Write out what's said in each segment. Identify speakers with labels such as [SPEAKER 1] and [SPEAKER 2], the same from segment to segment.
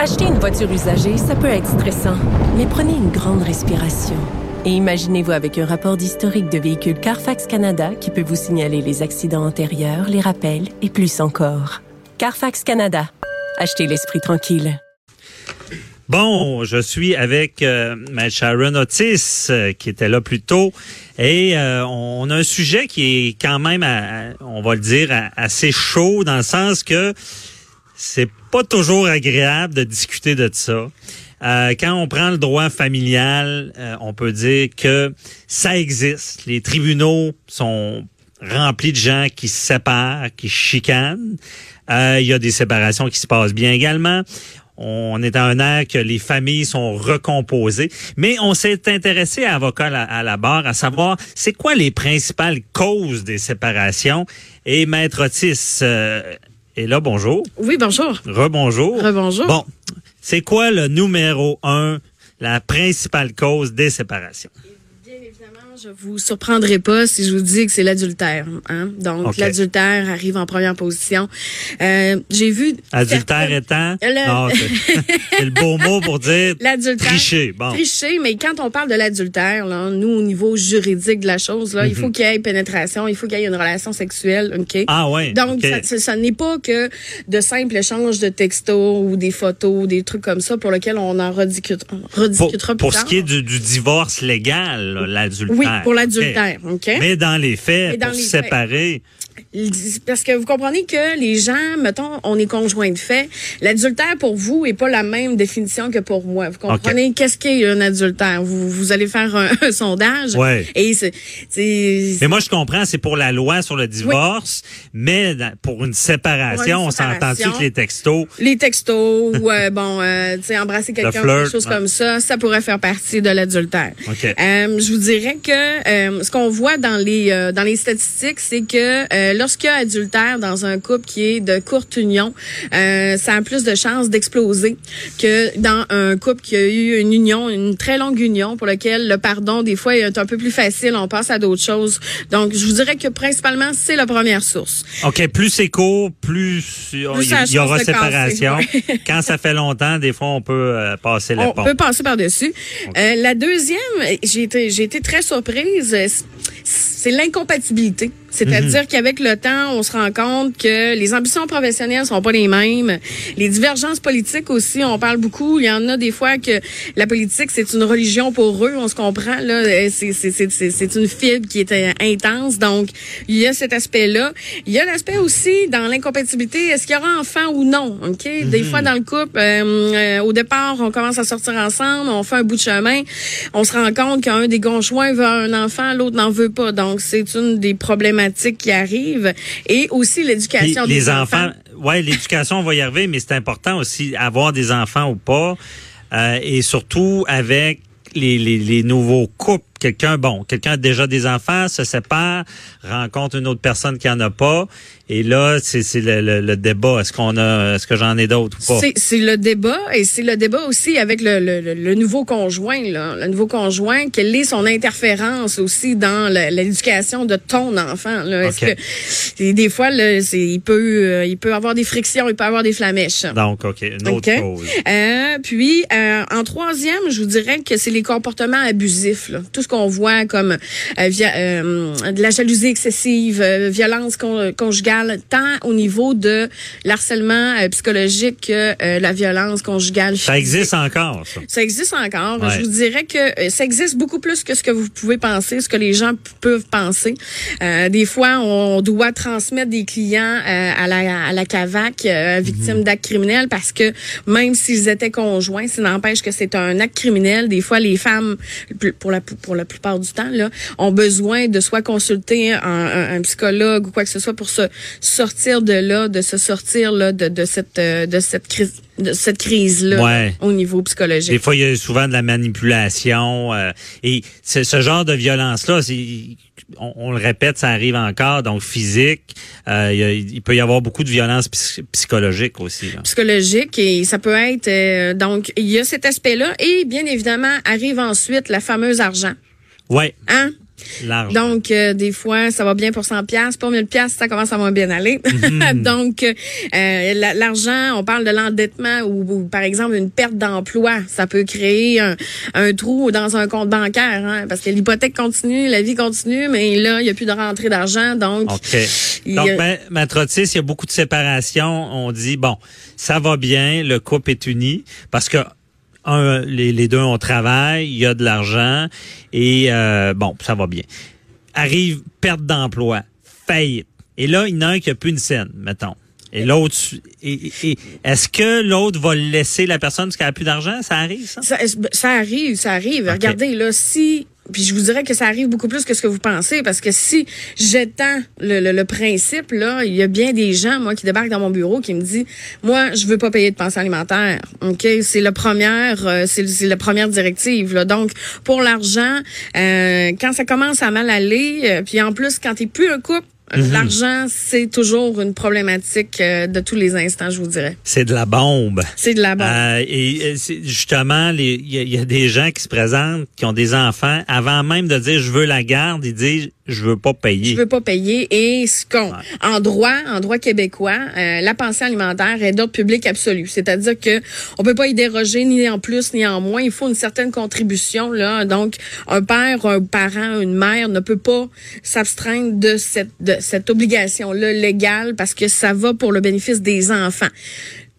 [SPEAKER 1] Acheter une voiture usagée, ça peut être stressant, mais prenez une grande respiration. Et imaginez-vous avec un rapport d'historique de véhicule Carfax Canada qui peut vous signaler les accidents antérieurs, les rappels et plus encore. Carfax Canada. Achetez l'esprit tranquille.
[SPEAKER 2] Bon, je suis avec euh, ma Sharon Otis euh, qui était là plus tôt et euh, on a un sujet qui est quand même, on va le dire, assez chaud dans le sens que c'est pas toujours agréable de discuter de ça. quand on prend le droit familial, on peut dire que ça existe. Les tribunaux sont remplis de gens qui se séparent, qui chicanent. Il y a des séparations qui se passent bien également. On est à un air que les familles sont recomposées, mais on s'est intéressé à avocat à, la barre à savoir c'est quoi les principales causes des séparations? Et Maître Otis est là, bonjour.
[SPEAKER 3] Oui, bonjour.
[SPEAKER 2] Rebonjour.
[SPEAKER 3] Rebonjour.
[SPEAKER 2] Bon, c'est quoi le numéro un, la principale cause des séparations?
[SPEAKER 3] Je vous surprendrai pas si je vous dis que c'est l'adultère. Hein? Donc, l'adultère arrive en première position. Euh, J'ai vu...
[SPEAKER 2] Adultère étant... Non, c'est le beau mot pour dire tricher. Bon.
[SPEAKER 3] Tricher, mais quand on parle de l'adultère, nous, au niveau juridique de la chose, là, il faut mhm. qu'il y ait pénétration, il faut qu'il y ait une relation sexuelle. OK?
[SPEAKER 2] Ah ouais.
[SPEAKER 3] Donc, ça, n'est pas que de simples échanges de textos ou des photos, des trucs comme ça pour lesquels on en rediscutera, rediscutera
[SPEAKER 2] pour,
[SPEAKER 3] plus
[SPEAKER 2] Pour ce qui est du, divorce légal, l'adultère.
[SPEAKER 3] Oui, pour l'adultère.
[SPEAKER 2] Mais dans les faits, pour séparer,
[SPEAKER 3] parce que vous comprenez que les gens, mettons, on est conjoint de fait. L'adultère pour vous est pas la même définition que pour moi. Vous comprenez? Qu'est-ce qu'est un adultère? Vous, vous allez faire un, sondage.
[SPEAKER 2] Ouais.
[SPEAKER 3] Et c'est,
[SPEAKER 2] mais moi je comprends, c'est pour la loi sur le divorce, mais pour une séparation, on s'entend-tu que les textos?
[SPEAKER 3] Les textos, ou euh, bon, euh, tu sais, embrasser quelqu'un, quelque chose comme ça, ça pourrait faire partie de l'adultère. Euh, je vous dirais que euh, ce qu'on voit dans les euh, dans les statistiques, c'est que lorsqu'il y a adultère dans un couple qui est de courte union, euh, ça a plus de chances d'exploser que dans un couple qui a eu une union, une très longue union pour laquelle le pardon des fois est un peu plus facile, on passe à d'autres choses. Donc je vous dirais que principalement c'est la première source.
[SPEAKER 2] OK, plus c'est court, plus, il y, aura séparation. Quand ça fait longtemps, des fois on peut euh, passer le
[SPEAKER 3] on peut passer par-dessus. Euh, la deuxième, j'ai été j'ai été très surprise, c'est l'incompatibilité. C'est-à-dire mhm. qu'avec le temps, on se rend compte que les ambitions professionnelles sont pas les mêmes. Les divergences politiques aussi, on parle beaucoup. Il y en a des fois que la politique, c'est une religion pour eux. On se comprend, là. Euh, c'est une fibre qui est euh, intense. Donc, il y a cet aspect-là. Il y a l'aspect aussi dans l'incompatibilité. Est-ce qu'il y aura enfant ou non? OK? Des mhm. fois, dans le couple, euh, au départ, on commence à sortir ensemble, on fait un bout de chemin. On se rend compte qu'un des conjoints veut un enfant, l'autre n'en veut pas. Donc, c'est une des qui arrivent et aussi l'éducation des enfants.
[SPEAKER 2] ouais, l'éducation, on va y arriver, mais c'est important aussi avoir des enfants ou pas, euh, et surtout avec les, les, les nouveaux couples quelqu'un, bon, quelqu'un a déjà des enfants, se sépare, rencontre une autre personne qui en a pas, et là, c'est le, le, débat. Est-ce qu'on a, est-ce que j'en ai d'autres ou pas?
[SPEAKER 3] C'est le débat, et c'est le débat aussi avec le, le, nouveau conjoint, là, le nouveau conjoint. Quelle est son interférence aussi dans l'éducation de ton enfant là? Est-ce que des fois, là, il peut, euh, il peut avoir des frictions, il peut avoir des flamèches.
[SPEAKER 2] Donc, ok, une autre cause.
[SPEAKER 3] Euh, puis, euh, en troisième, je vous dirais que c'est les comportements abusifs. Là. Tout qu'on voit comme euh, via, euh, de la jalousie excessive, euh, violence conjugale, tant au niveau de l'harcèlement psychologique que la violence conjugale.
[SPEAKER 2] Ça existe encore, ça.
[SPEAKER 3] Ça existe encore. Je vous dirais que ça existe beaucoup plus que ce que vous pouvez penser, ce que les gens peuvent penser. des fois, on doit transmettre des clients à la à la CAVAC victimes mhm. d'actes criminels parce que même s'ils étaient conjoints, ça n'empêche que c'est un acte criminel. Des fois, les femmes, pour la pour la plupart du temps, là, ont besoin de soit consulter un, psychologue ou quoi que ce soit pour se sortir de là, de se sortir là de, de cette euh, de cette crise de cette crise-là au niveau psychologique.
[SPEAKER 2] Des fois, il y a souvent de la manipulation euh, et ce genre de violence-là, on, on, le répète, ça arrive encore, donc physique. Euh, il, peut y avoir beaucoup de violence psychologique aussi.
[SPEAKER 3] Psychologique et ça peut être donc il y a cet aspect-là et bien évidemment arrive ensuite la fameuse argent.
[SPEAKER 2] Ouais.
[SPEAKER 3] Hein?
[SPEAKER 2] L'argent.
[SPEAKER 3] Donc, euh, des fois, ça va bien pour 100 pièces, pour 1000 pièces, ça commence à moins bien aller.
[SPEAKER 2] Mhm.
[SPEAKER 3] Donc, euh, la- l'argent, on parle de l'endettement ou, ou, par exemple une perte d'emploi, ça peut créer un, un trou dans un compte bancaire, hein, parce que l'hypothèque continue, la vie continue, mais là, il n'y a plus de rentrée d'argent, donc.
[SPEAKER 2] OK.
[SPEAKER 3] il y
[SPEAKER 2] Donc,
[SPEAKER 3] a-
[SPEAKER 2] ben, Otis, il y a beaucoup de séparations. On dit, bon, ça va bien, le couple est uni, parce que un, les, les deux, on travaille, il y a de l'argent, et euh, bon, ça va bien. Arrive perte d'emploi, faillite. Et là, il y en a un qui a plus une scène, mettons. Et l'autre, est-ce que l'autre va laisser la personne parce qu'elle a plus d'argent? Ça arrive, ça?
[SPEAKER 3] Ça, ça arrive, ça arrive. Regardez, là, si... Puis je vous dirais que ça arrive beaucoup plus que ce que vous pensez, parce que si j'étends le, le, le principe, là, il y a bien des gens, moi, qui débarquent dans mon bureau, qui me disent, moi, je veux pas payer de pension alimentaire. OK? C'est la première, euh, c'est la première directive, là. Donc, pour l'argent, euh, quand ça commence à mal aller, euh, puis en plus, quand t'es plus un couple, l'argent, c'est toujours une problématique euh, de tous les instants, je vous dirais.
[SPEAKER 2] C'est de la bombe.
[SPEAKER 3] C'est de la bombe.
[SPEAKER 2] Euh, et euh, c'est justement, il y, y a des gens qui se présentent, qui ont des enfants, avant même de dire je veux la garde, ils disent je veux pas payer.
[SPEAKER 3] Je veux pas payer. Et ce qu'on, en droit, en droit québécois, euh, la pension alimentaire est d'ordre public absolu. C'est-à-dire que on peut pas y déroger ni en plus ni en moins. Il faut une certaine contribution là. Donc, un père, un parent, une mère ne peut pas s'abstraindre de cette de cette obligation là légale parce que ça va pour le bénéfice des enfants.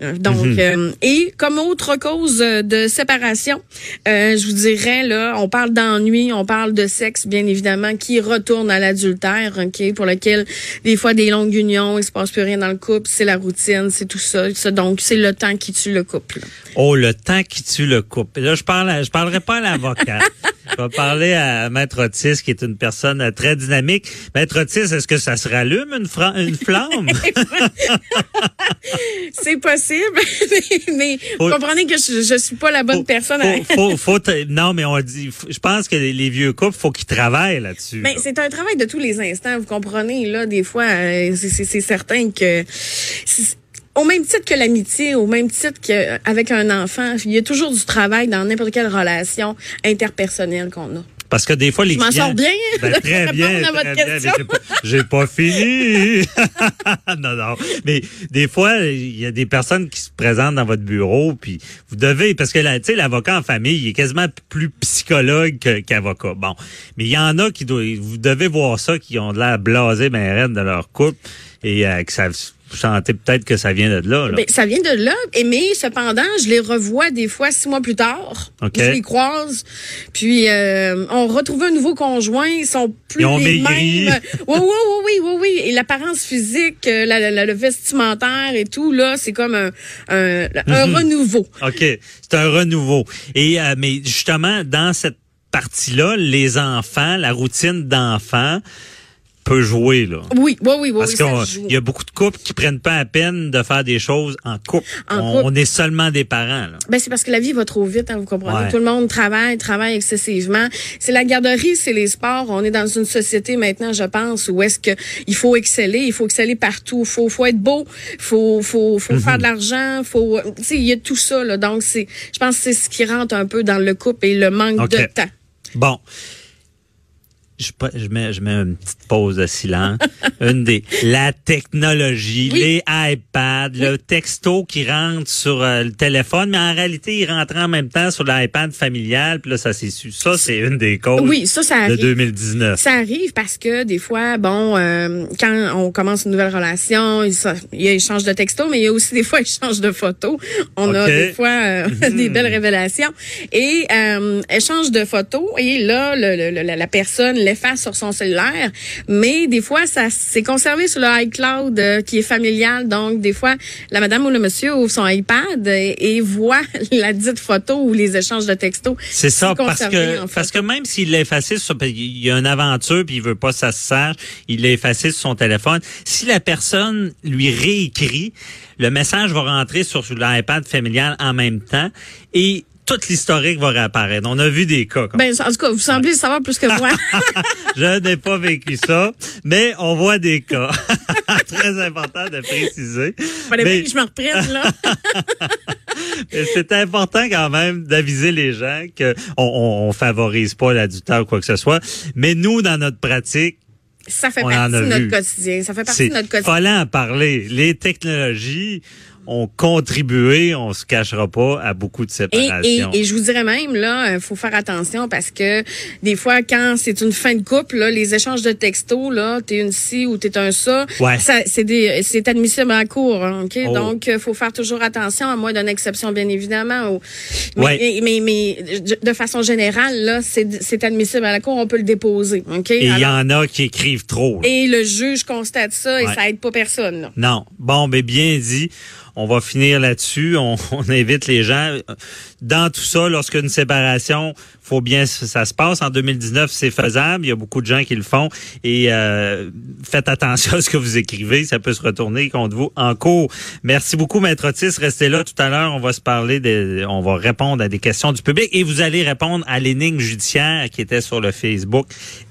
[SPEAKER 3] Euh, Donc, euh, et comme autre cause euh, de séparation, euh, je vous dirais là, on parle d'ennui, on parle de sexe, bien évidemment, qui retourne à l'adultère, ok, pour lequel des fois des longues unions, il se passe plus rien dans le couple, c'est la routine, c'est tout ça, ça. donc c'est le temps qui tue le couple.
[SPEAKER 2] Oh, le temps qui tue le couple. Là, je parle, je parlerai pas à l'avocat. je vais parler à Maître Otis, qui est une personne très dynamique. Maître Otis, est-ce que ça se rallume une, fra- une flamme?
[SPEAKER 3] C'est possible, mais
[SPEAKER 2] Faut-
[SPEAKER 3] vous comprenez que je, je suis pas la bonne personne. à-
[SPEAKER 2] Faut, non, mais on dit, je pense que les, les vieux couples, faut qu'ils travaillent là-dessus.
[SPEAKER 3] Mais
[SPEAKER 2] là.
[SPEAKER 3] c'est un travail de tous les instants, vous comprenez là. Des fois, euh, c'est- certain que au même titre que l'amitié, au même titre qu'avec un enfant, il y a toujours du travail dans n'importe quelle relation interpersonnelle qu'on a.
[SPEAKER 2] Parce que des fois, les
[SPEAKER 3] Je m'en sors bien
[SPEAKER 2] Ben, très bien,
[SPEAKER 3] à votre
[SPEAKER 2] très bien, j'ai pas- fini. non, non. Mais des fois, il y a des personnes qui se présentent dans votre bureau, puis vous devez, parce que tu sais, l'avocat en famille, il est quasiment plus psychologue qu'avocat. Bon, mais il y en a qui doivent, vous devez voir ça, qui ont de l'air blasé, ben de leur couple, et euh, que ça, sentez peut-être que ça vient de là. là.
[SPEAKER 3] Ben, ça vient de là, et mais cependant, je les revois des fois six mois plus tard.
[SPEAKER 2] OK.
[SPEAKER 3] Je les croise, puis euh, on retrouve un nouveau conjoint, ils sont plus
[SPEAKER 2] Ils ont
[SPEAKER 3] les
[SPEAKER 2] maigri.
[SPEAKER 3] mêmes. Oui, oui, oui, oui, oui, oui. Et l'apparence physique, euh, la, la- le vestimentaire et tout, là, c'est comme un, un, un
[SPEAKER 2] Mhm.
[SPEAKER 3] renouveau.
[SPEAKER 2] OK, c'est un renouveau. Et euh, mais justement dans cette partie-là, les enfants, la routine d'enfants peut jouer là.
[SPEAKER 3] Oui, oui, oui, oui.
[SPEAKER 2] Parce
[SPEAKER 3] oui,
[SPEAKER 2] qu'il y a beaucoup de couples qui prennent pas la peine de faire des choses en couple.
[SPEAKER 3] En
[SPEAKER 2] on,
[SPEAKER 3] couple.
[SPEAKER 2] on est seulement des parents là.
[SPEAKER 3] Ben, c'est parce que la vie va trop vite, hein, vous comprenez.
[SPEAKER 2] Ouais.
[SPEAKER 3] Tout le monde travaille, travaille excessivement. C'est la garderie, c'est les sports. On est dans une société maintenant, je pense, où est-ce que il faut exceller, il faut exceller partout. Faut, faut être beau, faut, faut, faut faire de l'argent, faut, tu sais, il y a tout ça, là. Donc, c'est, je pense que c'est ce qui rentre un peu dans le couple et le manque de temps.
[SPEAKER 2] Bon. Je, je mets, je mets une petite pause de silence. une des la technologie,
[SPEAKER 3] Oui.
[SPEAKER 2] les iPads, le texto qui rentre sur euh, le téléphone, mais en réalité, il rentre en même temps sur l'iPad familial, puis là, ça s'est su. Ça, c'est une des causes
[SPEAKER 3] Oui, ça, ça
[SPEAKER 2] de
[SPEAKER 3] arrive.
[SPEAKER 2] 2019.
[SPEAKER 3] Ça arrive parce que des fois, bon, euh, quand on commence une nouvelle relation, il, ça- il y a échange de textos, mais il y a aussi des fois échange de photos. On a des fois euh, des belles révélations. Et euh, échange de photos, et là, le, le- le- la, la personne l'efface sur son cellulaire, mais des fois, ça s'est conservé sur le iCloud euh, qui est familial. Donc, des fois, la madame ou le monsieur ouvre son iPad et, et voit la dite photo ou les échanges de textos.
[SPEAKER 2] C'est ça, parce que parce que même s'il l'a effacé sur il y a une aventure puis il veut pas que ça se sache, il l'a effacé sur son téléphone. Si la personne lui réécrit, le message va rentrer sur, sur l'iPad familial en même temps et toute l'historique va réapparaître. On a vu des cas comme
[SPEAKER 3] Ben, en tout cas, vous semblez savoir plus que moi.
[SPEAKER 2] Je n'ai pas vécu ça, mais on voit des cas. Très important de préciser.
[SPEAKER 3] Fallait bien que je me reprenne, là.
[SPEAKER 2] c'est important quand même d'aviser les gens qu'on on, on favorise pas l'adultère ou quoi que ce soit. Mais nous, dans notre pratique,
[SPEAKER 3] ça fait partie de notre quotidien. Ça fait partie de notre quotidien.
[SPEAKER 2] Fallait en parler. Les technologies, ont contribué, on se cachera pas, à beaucoup de séparations.
[SPEAKER 3] Et, et, je vous dirais même, là, il faut faire attention parce que des fois, quand c'est une fin de couple, là, les échanges de textos, là, t'es une ci ou t'es un ça, ça c'est des, c'est admissible en cours, hein, ok? Oh. Donc, il faut faire toujours attention, à moins d'une exception, bien évidemment. Ou, mais, mais, mais, de façon générale, là, c'est admissible à la cour, on peut le déposer, ok?
[SPEAKER 2] Et il y en a qui écrivent trop.
[SPEAKER 3] Et le juge constate ça et ça aide pas personne. Là.
[SPEAKER 2] Non. Bon, mais bien dit on va finir là-dessus. On, invite les gens. Dans tout ça, lorsqu'une séparation, faut bien ça se passe. En 2019, c'est faisable. Il y a beaucoup de gens qui le font. Et euh, faites attention à ce que vous écrivez. Ça peut se retourner contre vous en cours. Merci beaucoup, Maître Otis. Restez là tout à l'heure. On va se parler, de, on va répondre à des questions du public et vous allez répondre à l'énigme judiciaire qui était sur le Facebook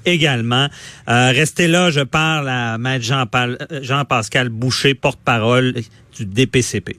[SPEAKER 2] également. Euh, restez là. Je parle à Maître Jean-Pascal Boucher, porte-parole du DPCP.